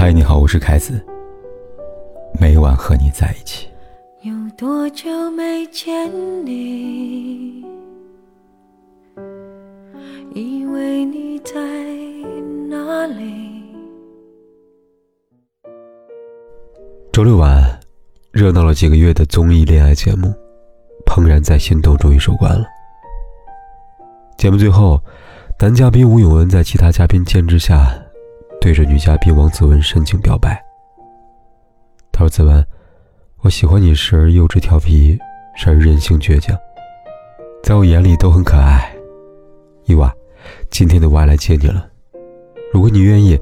嗨，你好，我是凯子。每晚和你在一起。有多久没见你？以为你在哪里？周六晚，热闹了几个月的综艺恋爱节目《怦然在心头》终于收官了。节目最后，男嘉宾吴永恩在其他嘉宾监制下，对着女嘉宾王子文深情表白。他说：“子文，我喜欢你时而幼稚调皮，时而任性倔强，在我眼里都很可爱。伊娃，今天的我来接你了。如果你愿意，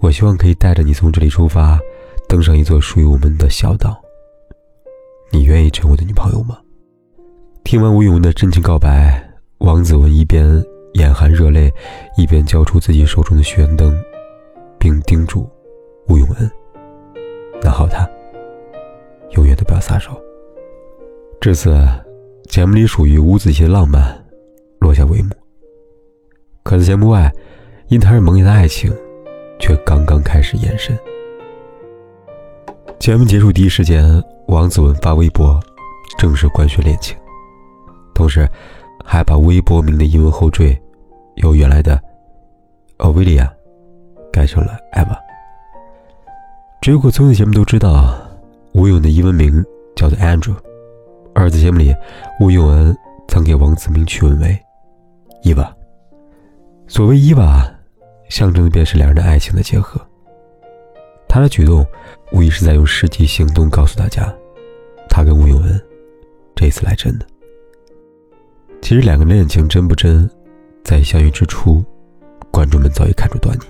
我希望可以带着你从这里出发，登上一座属于我们的小岛。你愿意成为我的女朋友吗？”听完吴永恩的真情告白。王子文一边眼含热泪，一边交出自己手中的许愿灯，并叮嘱吴永恩：“那好，他永远都不要撒手。”至此，节目里属于吴子欣的浪漫落下帷幕。可在节目外，因他是萌芽的爱情，却刚刚开始延伸。节目结束第一时间，王子文发微博正式官宣恋情，同时。还把微博名的英文后缀由原来的 Olivia 改成了 Eva。追过综艺节目都知道，吴永的英文名叫做 Andrew，而在节目里，吴永恩曾给王子明取名为 Eva。所谓 Eva，象征的便是两人的爱情的结合。他的举动无疑是在用实际行动告诉大家，他跟吴永恩这次来真的。其实两个人恋情真不真，在相遇之初，观众们早已看出端倪。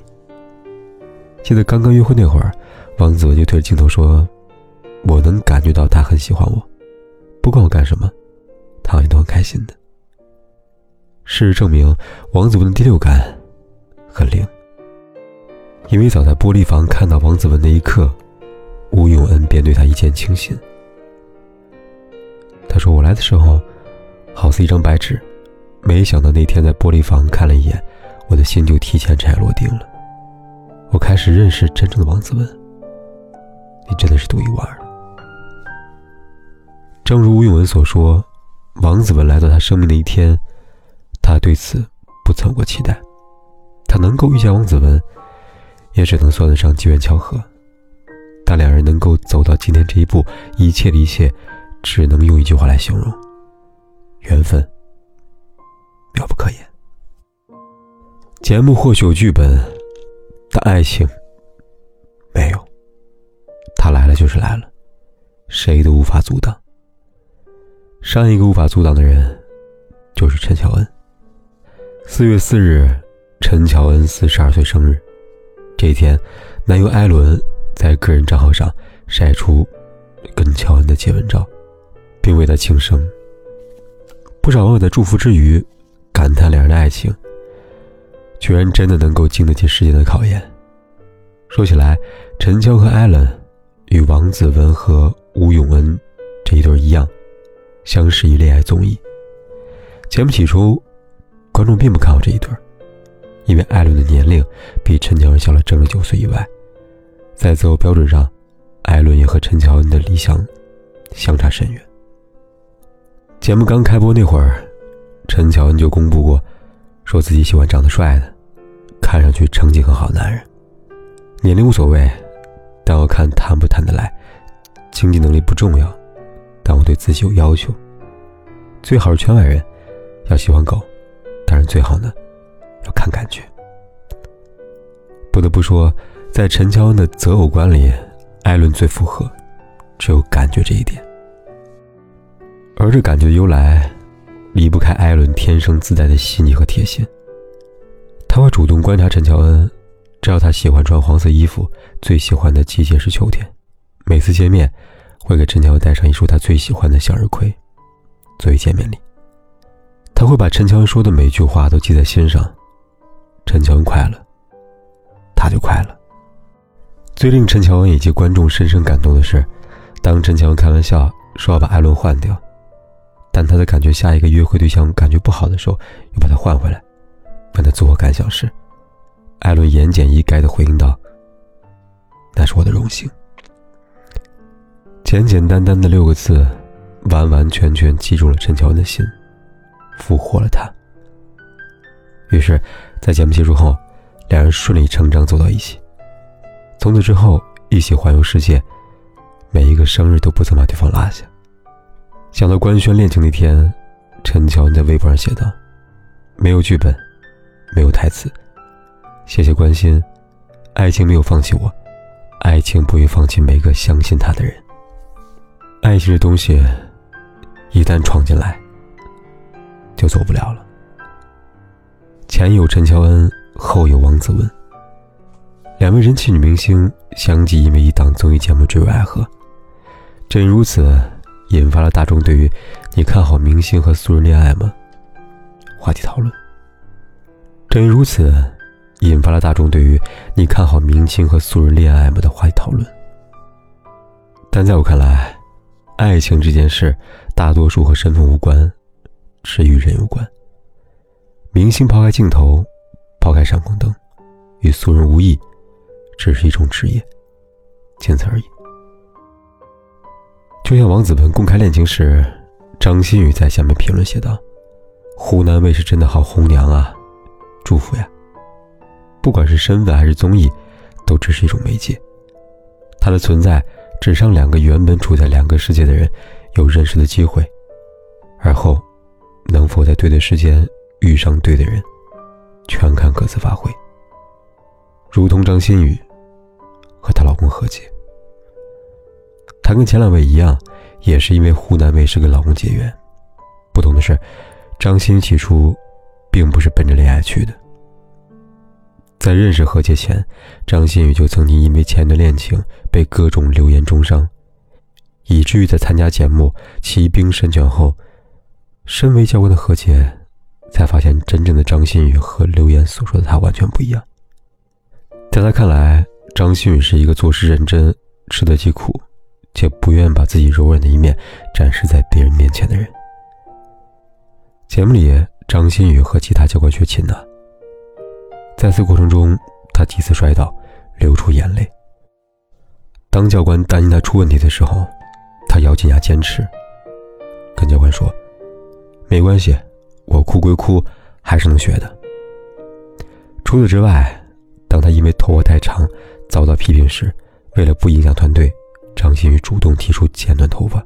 记得刚刚约会那会儿，王子文就对着镜头说：“我能感觉到他很喜欢我，不管我干什么，他好像都很开心的。”事实证明，王子文的第六感很灵，因为早在玻璃房看到王子文那一刻，吴永恩便对他一见倾心。他说：“我来的时候。”好似一张白纸，没想到那天在玻璃房看了一眼，我的心就提前尘埃落定了。我开始认识真正的王子文。你真的是独一无二。正如吴永文所说，王子文来到他生命的一天，他对此不曾过期待。他能够遇见王子文，也只能算得上机缘巧合。但两人能够走到今天这一步，一切的一切，只能用一句话来形容。缘分妙不可言。节目或许有剧本，但爱情没有。他来了就是来了，谁都无法阻挡。上一个无法阻挡的人，就是陈乔恩。四月四日，陈乔恩四十二岁生日。这一天，男友艾伦在个人账号上晒出跟乔恩的接吻照，并为他庆生。不少网友在祝福之余，感叹两人的爱情，居然真的能够经得起时间的考验。说起来，陈乔和艾伦与王子文和吴永恩这一对一样，相识于恋爱综艺。节目起初，观众并不看好这一对，因为艾伦的年龄比陈乔恩小了整整九岁以外，在择偶标准上，艾伦也和陈乔恩的理想相差甚远。节目刚开播那会儿，陈乔恩就公布过，说自己喜欢长得帅的，看上去成绩很好的男人。年龄无所谓，但我看谈不谈得来。经济能力不重要，但我对自己有要求。最好是圈外人，要喜欢狗，但是最好呢，要看感觉。不得不说，在陈乔恩的择偶观里，艾伦最符合，只有感觉这一点。而这感觉的由来，离不开艾伦天生自带的细腻和贴心。他会主动观察陈乔恩，知道他喜欢穿黄色衣服，最喜欢的季节是秋天。每次见面，会给陈乔恩带上一束他最喜欢的向日葵，作为见面礼。他会把陈乔恩说的每一句话都记在心上。陈乔恩快乐，他就快乐。最令陈乔恩以及观众深深感动的是，当陈乔恩开玩笑说要把艾伦换掉。但他的感觉，下一个约会对象感觉不好的时候，又把他换回来，问他作何感想时，艾伦言简意赅的回应道：“那是我的荣幸。简简单单的六个字，完完全全击中了陈乔恩的心，俘获了他。于是，在节目结束后，两人顺理成章走到一起。从此之后，一起环游世界，每一个生日都不曾把对方落下。想到官宣恋情那天，陈乔恩在微博上写道：“没有剧本，没有台词，谢谢关心，爱情没有放弃我，爱情不会放弃每个相信他的人。爱情这东西，一旦闯进来，就走不了了。”前有陈乔恩，后有王子文，两位人气女明星相继因为一档综艺节目坠入爱河。正如此，引发了大众对于“你看好明星和素人恋爱吗？”话题讨论。正因如此，引发了大众对于“你看好明星和素人恋爱吗”的话题讨论。但在我看来，爱情这件事，大多数和身份无关，只与人有关。明星抛开镜头，抛开闪光灯，与素人无异，只是一种职业，仅此而已。就像王子文公开恋情时，张馨予在下面评论写道：“湖南卫视真的好红娘啊，祝福呀！不管是身份还是综艺，都只是一种媒介，它的存在只让两个原本处在两个世界的人有认识的机会，而后能否在对的时间。”遇上对的人，全看各自发挥。如同张馨予和她老公何洁，她跟前两位一样，也是因为湖南卫视跟老公结缘。不同的是，张馨起初并不是奔着恋爱去的。在认识何洁前，张馨予就曾经因为前一段恋情被各种流言中伤，以至于在参加节目《骑兵神犬》后，身为教官的何洁。才发现，真正的张馨予和流言所说的他完全不一样。在他看来，张馨予是一个做事认真、吃得起苦，且不愿把自己柔软的一面展示在别人面前的人。节目里，张馨予和其他教官学琴呢，在此过程中，他几次摔倒，流出眼泪。当教官担心他出问题的时候，他咬紧牙坚持，跟教官说：“没关系。”我哭归哭，还是能学的。除此之外，当他因为头发太长遭到批评时，为了不影响团队，张馨予主动提出剪短头发。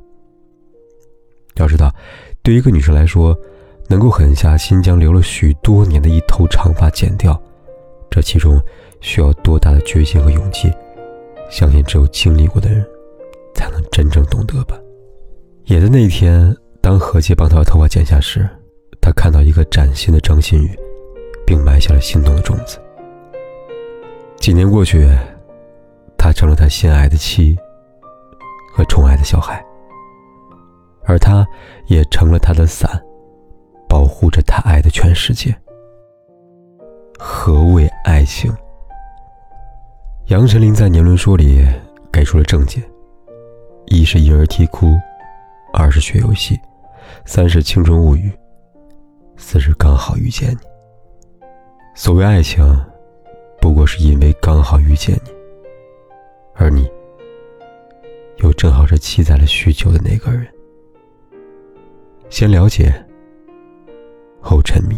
要知道，对一个女生来说，能够狠下心将留了许多年的一头长发剪掉，这其中需要多大的决心和勇气？相信只有经历过的人，才能真正懂得吧。也在那一天，当何洁帮他把头发剪下时。他看到一个崭新的张馨予，并埋下了心动的种子。几年过去，他成了他心爱的妻和宠爱的小孩，而他也成了他的伞，保护着他爱的全世界。何谓爱情？杨丞琳在《年轮说》里给出了正解：一是婴儿啼哭，二是学游戏，三是青春物语。四是刚好遇见你。所谓爱情，不过是因为刚好遇见你，而你又正好是期待了许久的那个人。先了解，后沉迷。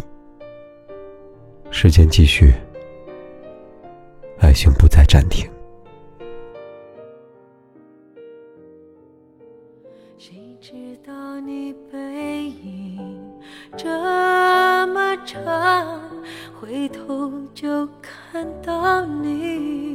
时间继续，爱情不再暂停。谁知道你背影这么？长，回头就看到你。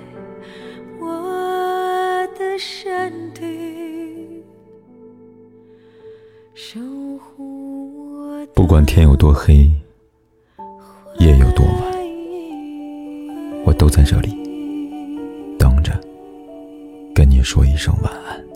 我的身体，守护我。不管天有多黑，夜有多晚，我都在这里等着，跟你说一声晚安。